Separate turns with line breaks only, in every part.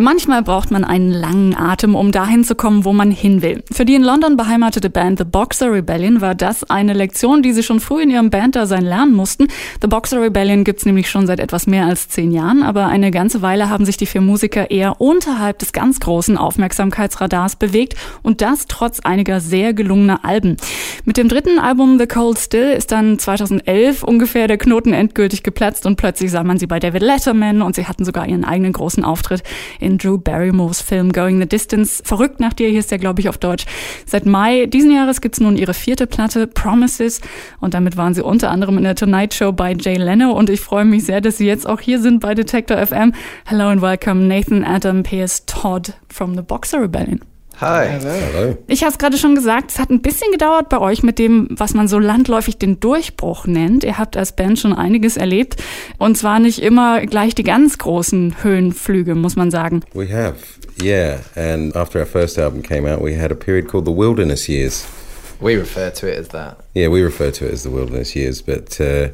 Manchmal braucht man einen langen Atem, um dahin zu kommen, wo man hin will. Für die in London beheimatete Band The Boxer Rebellion war das eine Lektion, die sie schon früh in ihrem Banddasein lernen mussten. The Boxer Rebellion gibt's nämlich schon seit etwas mehr als zehn Jahren, aber eine ganze Weile haben sich die vier Musiker eher unterhalb des ganz großen Aufmerksamkeitsradars bewegt und das trotz einiger sehr gelungener Alben. Mit dem dritten Album The Cold Still ist dann 2011 ungefähr der Knoten endgültig geplatzt und plötzlich sah man sie bei David Letterman und sie hatten sogar ihren eigenen großen Auftritt in Drew Barrymores Film Going the Distance. Verrückt nach dir, hier ist der, glaube ich, auf Deutsch. Seit Mai diesen Jahres gibt's nun ihre vierte Platte, Promises. Und damit waren sie unter anderem in der Tonight Show bei Jay Leno. Und ich freue mich sehr, dass sie jetzt auch hier sind bei Detector FM. Hello and welcome, Nathan Adam Pierce Todd from the Boxer Rebellion.
Hi. Hello.
Ich habe es gerade schon gesagt, es hat ein bisschen gedauert bei euch mit dem, was man so landläufig den Durchbruch nennt. Ihr habt als Band schon einiges erlebt und zwar nicht immer gleich die ganz großen Höhenflüge, muss man sagen.
We have, yeah. And after our first album came out, we had a period called the Wilderness Years.
We refer to it as that.
Yeah, we refer to it as the Wilderness Years, but uh,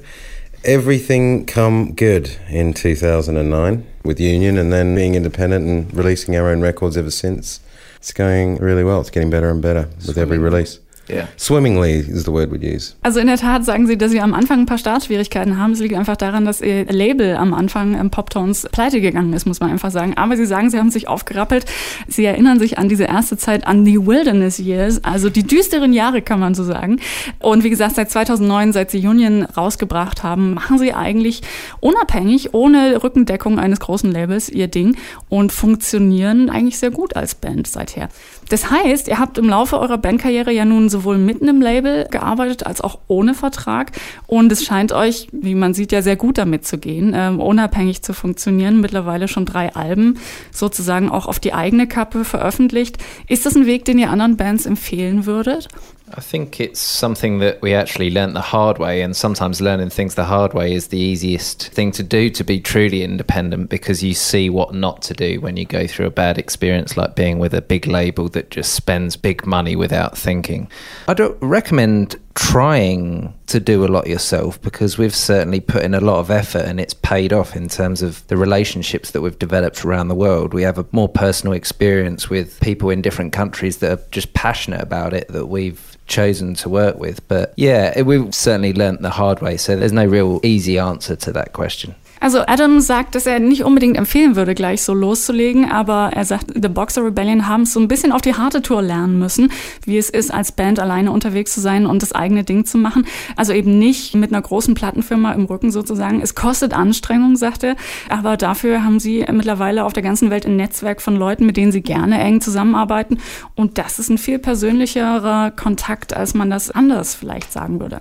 everything come good in 2009 with Union and then being independent and releasing our own records ever since. It's going really well. It's getting better and better with every release.
Yeah.
Swimmingly is the word we'd use.
Also in der Tat sagen Sie, dass Sie am Anfang ein paar Startschwierigkeiten haben. Es liegt einfach daran, dass Ihr Label am Anfang im Poptones pleite gegangen ist, muss man einfach sagen. Aber Sie sagen, Sie haben sich aufgerappelt. Sie erinnern sich an diese erste Zeit, an die Wilderness Years, also die düsteren Jahre, kann man so sagen. Und wie gesagt, seit 2009, seit Sie Union rausgebracht haben, machen Sie eigentlich unabhängig, ohne Rückendeckung eines großen Labels Ihr Ding und funktionieren eigentlich sehr gut als Band seither. Das heißt, ihr habt im Laufe eurer Bandkarriere ja nun sowohl mitten im Label gearbeitet als auch ohne Vertrag. Und es scheint euch, wie man sieht, ja sehr gut damit zu gehen, ähm, unabhängig zu funktionieren. Mittlerweile schon drei Alben sozusagen auch auf die eigene Kappe veröffentlicht. Ist das ein Weg, den ihr anderen Bands empfehlen würdet?
I think it's something that we actually learnt the hard way, and sometimes learning things the hard way is the easiest thing to do to be truly independent because you see what not to do when you go through a bad experience, like being with a big label that just spends big money without thinking. I don't recommend trying to do a lot yourself because we've certainly put in a lot of effort and it's paid off in terms of the relationships that we've developed around the world. We have a more personal experience with people in different countries that are just passionate about it that we've chosen to work with. But yeah, we've certainly learnt the hard way. So there's no real easy answer to that question.
Also Adam sagt, dass er nicht unbedingt empfehlen würde, gleich so loszulegen, aber er sagt, The Boxer Rebellion haben es so ein bisschen auf die harte Tour lernen müssen, wie es ist, als Band alleine unterwegs zu sein und das eigene Ding zu machen. Also eben nicht mit einer großen Plattenfirma im Rücken sozusagen. Es kostet Anstrengung, sagt er, aber dafür haben sie mittlerweile auf der ganzen Welt ein Netzwerk von Leuten, mit denen sie gerne eng zusammenarbeiten und das ist ein viel persönlicherer Kontakt, als man das anders vielleicht sagen würde.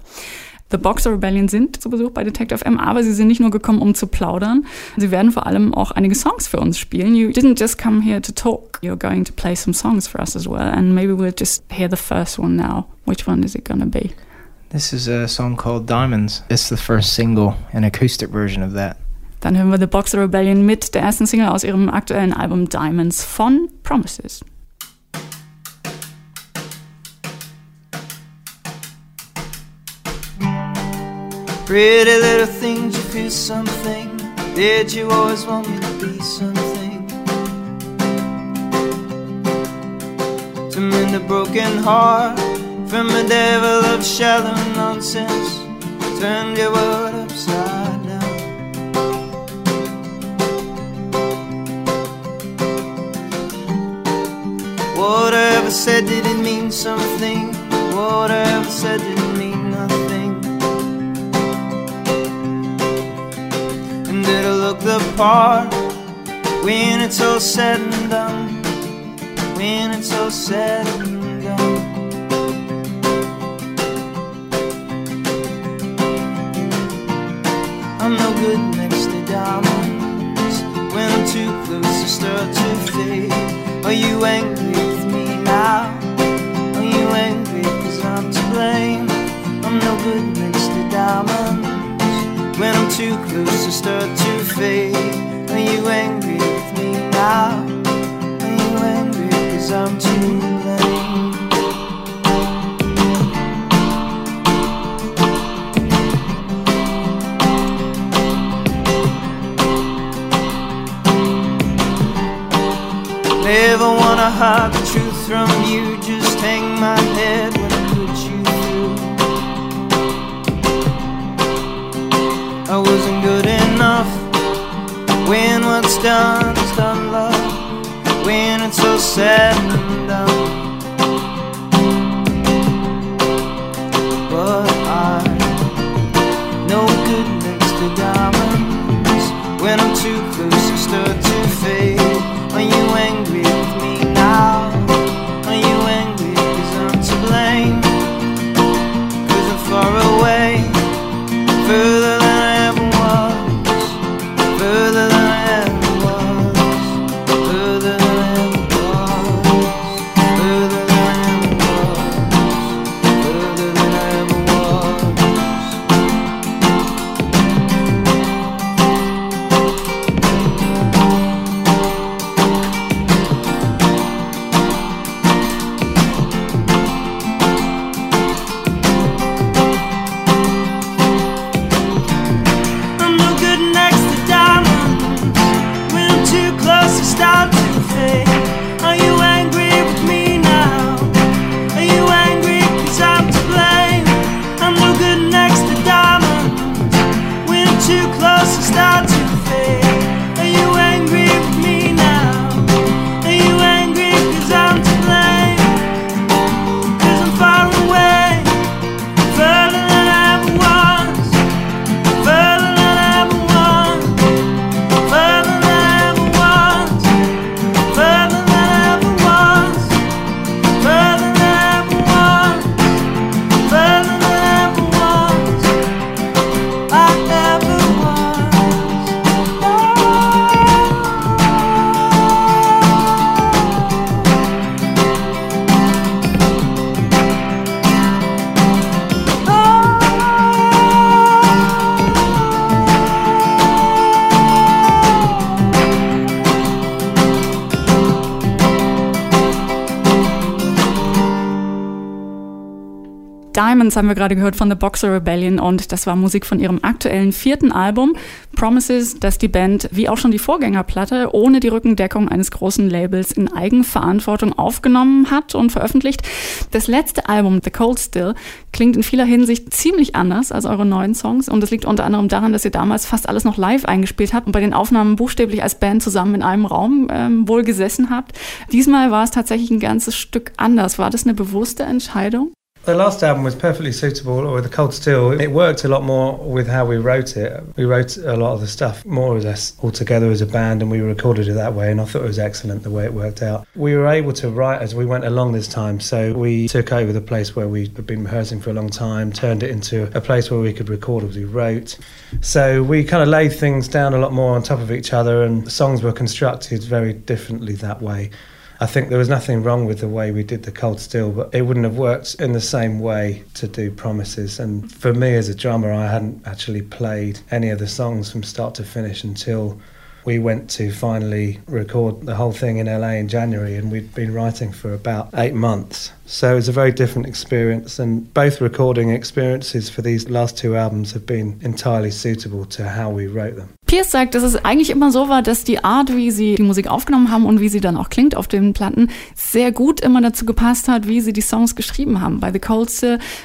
The Boxer Rebellion sind zu Besuch bei Detective M, aber sie sind nicht nur gekommen, um zu plaudern. Sie werden vor allem auch einige Songs für uns spielen. You didn't just come here to talk. You're going to play some songs for us as well. And maybe we'll just hear the first one now. Which one is it gonna be?
This is a song called Diamonds. It's the first single, an acoustic version of that.
Dann hören wir The Boxer Rebellion mit der ersten Single aus ihrem aktuellen Album Diamonds von Promises.
Pretty little things, you feel something. Did you always want me to be something? To mend a broken heart from a devil of shallow nonsense. Turned your world upside down. Whatever said did it mean something? Whatever said did it look the part when it's all said and done? When it's all said and done. I'm no good next to diamonds when I'm too close to start to fade. Are you angry with me now? Are you angry cause I'm to blame? I'm no good next to diamonds when I'm too close, to start to fade. Are you angry with me now? Are you angry? Cause I'm too late. Never wanna hide the truth from you, just hang my head I wasn't good enough. When what's done is done, love. When it's so sad and done. It's is to fade.
Diamonds haben wir gerade gehört von The Boxer Rebellion und das war Musik von ihrem aktuellen vierten Album Promises, das die Band, wie auch schon die Vorgängerplatte, ohne die Rückendeckung eines großen Labels in Eigenverantwortung aufgenommen hat und veröffentlicht. Das letzte Album, The Cold Still, klingt in vieler Hinsicht ziemlich anders als eure neuen Songs und das liegt unter anderem daran, dass ihr damals fast alles noch live eingespielt habt und bei den Aufnahmen buchstäblich als Band zusammen in einem Raum ähm, wohl gesessen habt. Diesmal war es tatsächlich ein ganzes Stück anders. War das eine bewusste Entscheidung?
The last album was perfectly suitable with the Cold Steel. It worked a lot more with how we wrote it. We wrote a lot of the stuff more or less all together as a band and we recorded it that way and I thought it was excellent the way it worked out. We were able to write as we went along this time so we took over the place where we had been rehearsing for a long time, turned it into a place where we could record as we wrote. So we kind of laid things down a lot more on top of each other and songs were constructed very differently that way. I think there was nothing wrong with the way we did the cold steel, but it wouldn't have worked in the same way to do promises. And for me as a drummer, I hadn't actually played any of the songs from start to finish until we went to finally record the whole thing in LA in January, and we'd been writing for about eight months. So it was a very different experience, and both recording experiences for these last two albums have been entirely suitable to how we wrote them.
Pierce sagt, dass es eigentlich immer so war, dass die Art, wie sie die Musik aufgenommen haben und wie sie dann auch klingt auf den Platten, sehr gut immer dazu gepasst hat, wie sie die Songs geschrieben haben. Bei The Cold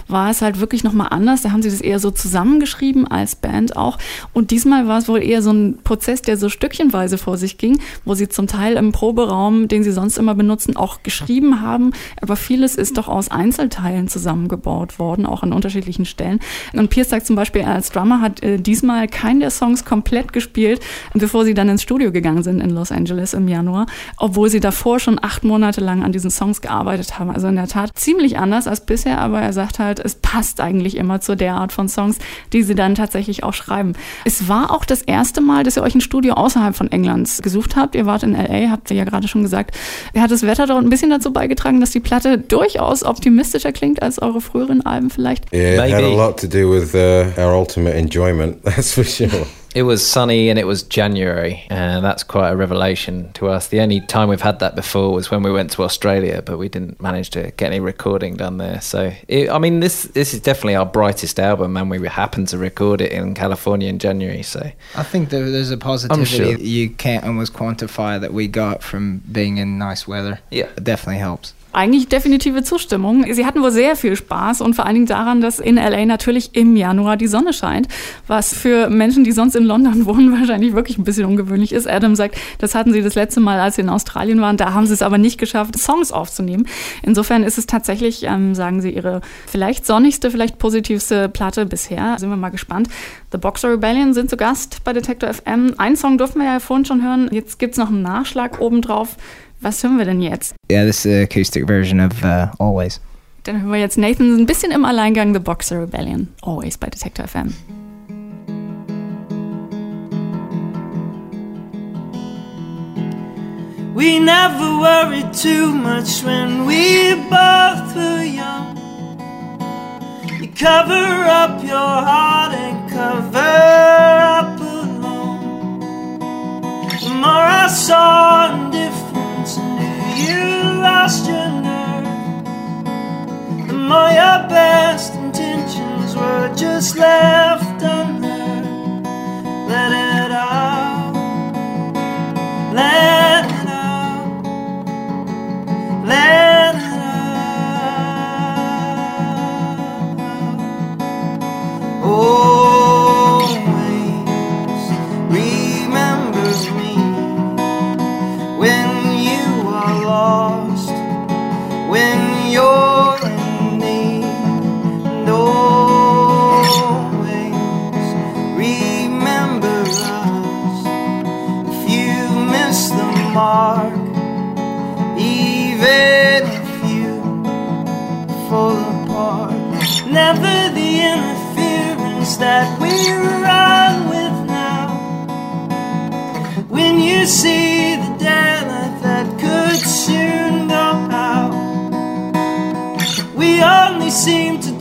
war es halt wirklich nochmal anders. Da haben sie das eher so zusammengeschrieben als Band auch. Und diesmal war es wohl eher so ein Prozess, der so stückchenweise vor sich ging, wo sie zum Teil im Proberaum, den sie sonst immer benutzen, auch geschrieben haben. Aber vieles ist doch aus Einzelteilen zusammengebaut worden, auch an unterschiedlichen Stellen. Und Pierce sagt zum Beispiel, als Drummer hat äh, diesmal keinen der Songs komplett gespielt, bevor sie dann ins Studio gegangen sind in Los Angeles im Januar, obwohl sie davor schon acht Monate lang an diesen Songs gearbeitet haben. Also in der Tat ziemlich anders als bisher, aber er sagt halt, es passt eigentlich immer zu der Art von Songs, die sie dann tatsächlich auch schreiben. Es war auch das erste Mal, dass ihr euch ein Studio außerhalb von Englands gesucht habt. Ihr wart in LA, habt ihr ja gerade schon gesagt. Hat das Wetter dort ein bisschen dazu beigetragen, dass die Platte durchaus optimistischer klingt als eure früheren Alben vielleicht?
Yeah, it had a lot to do with uh, our ultimate enjoyment, that's for sure.
It was sunny and it was January, and that's quite a revelation to us. The only time we've had that before was when we went to Australia, but we didn't manage to get any recording done there. So, it, I mean, this this is definitely our brightest album, and we happened to record it in California in January. So,
I think there, there's a positivity
sure.
you can't almost quantify that we got from being in nice weather.
Yeah.
It definitely helps.
Eigentlich definitive Zustimmung. Sie hatten wohl sehr viel Spaß und vor allen Dingen daran, dass in LA natürlich im Januar die Sonne scheint, was für Menschen, die sonst in London wohnen, wahrscheinlich wirklich ein bisschen ungewöhnlich ist. Adam sagt, das hatten sie das letzte Mal, als sie in Australien waren. Da haben sie es aber nicht geschafft, Songs aufzunehmen. Insofern ist es tatsächlich, ähm, sagen sie, ihre vielleicht sonnigste, vielleicht positivste Platte bisher. Sind wir mal gespannt. The Boxer Rebellion sind zu Gast bei Detector FM. Einen Song durften wir ja vorhin schon hören. Jetzt gibt's noch einen Nachschlag obendrauf. Was hören wir denn jetzt?
Yeah, this is the acoustic version of uh, Always.
Dann hören wir jetzt Nathan ein bisschen im Alleingang The Boxer Rebellion. Always bei Detector FM.
We never worried too much when we both were young. You cover up your heart and cover up alone. The more I saw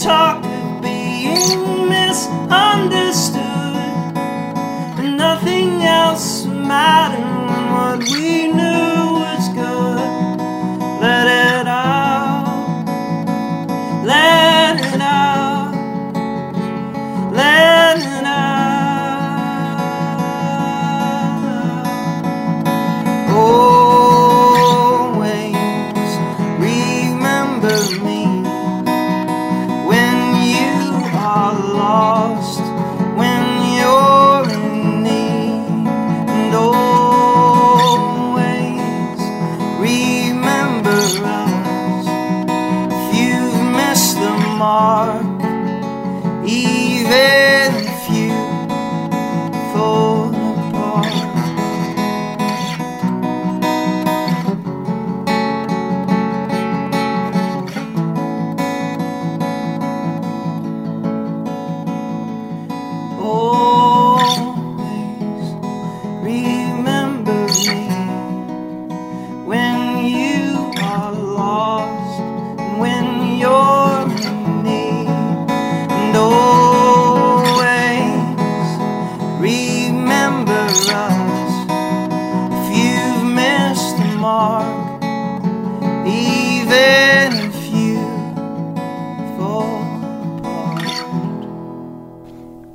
talk of being misunderstood. Nothing else mattered when what we knew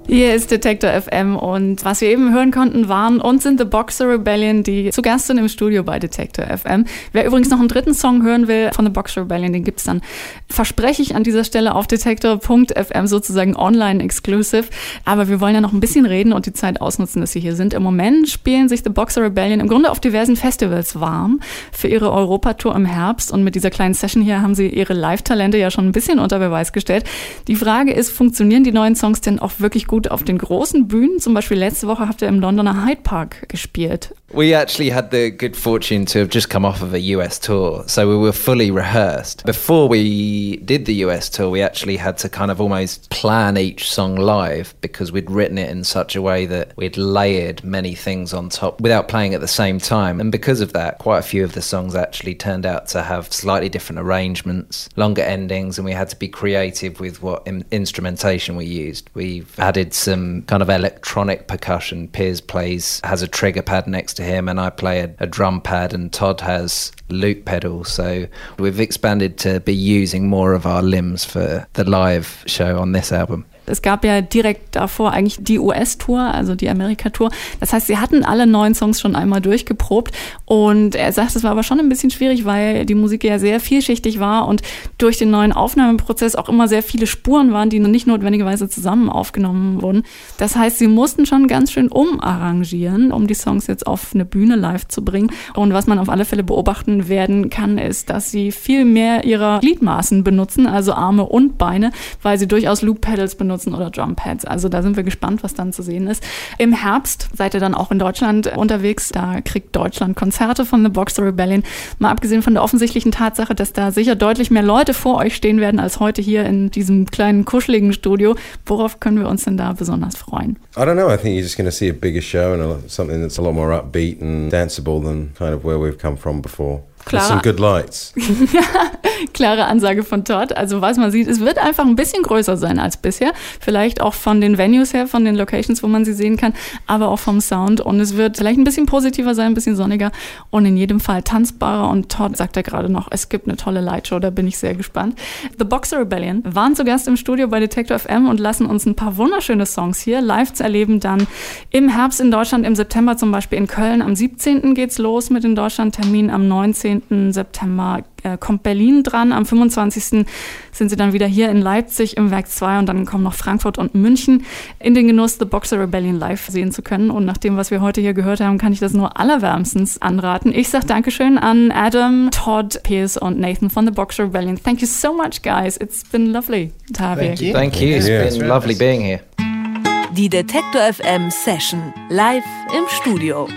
Hier ist Detector FM und was wir eben hören konnten, waren und sind The Boxer Rebellion, die zu Gast sind im Studio bei Detector FM. Wer übrigens noch einen dritten Song hören will von The Boxer Rebellion, den gibt's dann, verspreche ich an dieser Stelle auf Detector.fm sozusagen online exclusive. Aber wir wollen ja noch ein bisschen reden und die Zeit ausnutzen, dass Sie hier sind. Im Moment spielen sich The Boxer Rebellion im Grunde auf diversen Festivals warm für ihre Europatour im Herbst und mit dieser kleinen Session hier haben Sie Ihre Live-Talente ja schon ein bisschen unter Beweis gestellt. Die Frage ist, funktionieren die neuen Songs denn auch wirklich gut auf den großen Bühnen. Zum Beispiel letzte Woche habt ihr im Londoner Hyde Park gespielt.
We actually had the good fortune to have just come off of a US tour, so we were fully rehearsed. Before we did the US tour, we actually had to kind of almost plan each song live because we'd written it in such a way that we'd layered many things on top without playing at the same time. And because of that, quite a few of the songs actually turned out to have slightly different arrangements, longer endings, and we had to be creative with what instrumentation we used. We've added some kind of electronic percussion. Piers plays, has a trigger pad next to him, and I play a, a drum pad, and Todd has loop pedals. So we've expanded to be using more of our limbs for the live show on this album.
Es gab ja direkt davor eigentlich die US-Tour, also die Amerika-Tour. Das heißt, sie hatten alle neun Songs schon einmal durchgeprobt und er sagt, es war aber schon ein bisschen schwierig, weil die Musik ja sehr vielschichtig war und durch den neuen Aufnahmeprozess auch immer sehr viele Spuren waren, die nicht notwendigerweise zusammen aufgenommen wurden. Das heißt, sie mussten schon ganz schön umarrangieren, um die Songs jetzt auf eine Bühne live zu bringen. Und was man auf alle Fälle beobachten werden kann, ist, dass sie viel mehr ihrer Gliedmaßen benutzen, also Arme und Beine, weil sie durchaus Loop-Pedals benutzen benutzen oder Drumpads. Also da sind wir gespannt, was dann zu sehen ist. Im Herbst seid ihr dann auch in Deutschland unterwegs. Da kriegt Deutschland Konzerte von The Boxer Rebellion. Mal abgesehen von der offensichtlichen Tatsache, dass da sicher deutlich mehr Leute vor euch stehen werden als heute hier in diesem kleinen kuscheligen Studio. Worauf können wir uns denn da besonders freuen?
I don't know. I think you're just going to see a bigger show and something that's a lot more upbeat and danceable than kind of where we've come from before.
Klare,
some good lights.
klare Ansage von Todd. Also was man sieht, es wird einfach ein bisschen größer sein als bisher. Vielleicht auch von den Venues her, von den Locations, wo man sie sehen kann, aber auch vom Sound. Und es wird vielleicht ein bisschen positiver sein, ein bisschen sonniger und in jedem Fall tanzbarer. Und Todd sagt ja gerade noch, es gibt eine tolle Lightshow, da bin ich sehr gespannt. The Boxer Rebellion waren zu Gast im Studio bei Detector FM und lassen uns ein paar wunderschöne Songs hier live zu erleben. Dann im Herbst in Deutschland, im September zum Beispiel in Köln. Am 17. geht's los mit den Deutschland-Terminen. Am 19. September äh, kommt Berlin dran. Am 25. sind sie dann wieder hier in Leipzig im Werk 2 und dann kommen noch Frankfurt und München in den Genuss, The Boxer Rebellion live sehen zu können. Und nach dem, was wir heute hier gehört haben, kann ich das nur allerwärmstens anraten. Ich sage Dankeschön an Adam, Todd, Pierce und Nathan von The Boxer Rebellion. Thank you so much, guys. It's been lovely to have
Thank you. Thank you. It's yeah. been lovely being here.
Die Detektor FM Session live im Studio.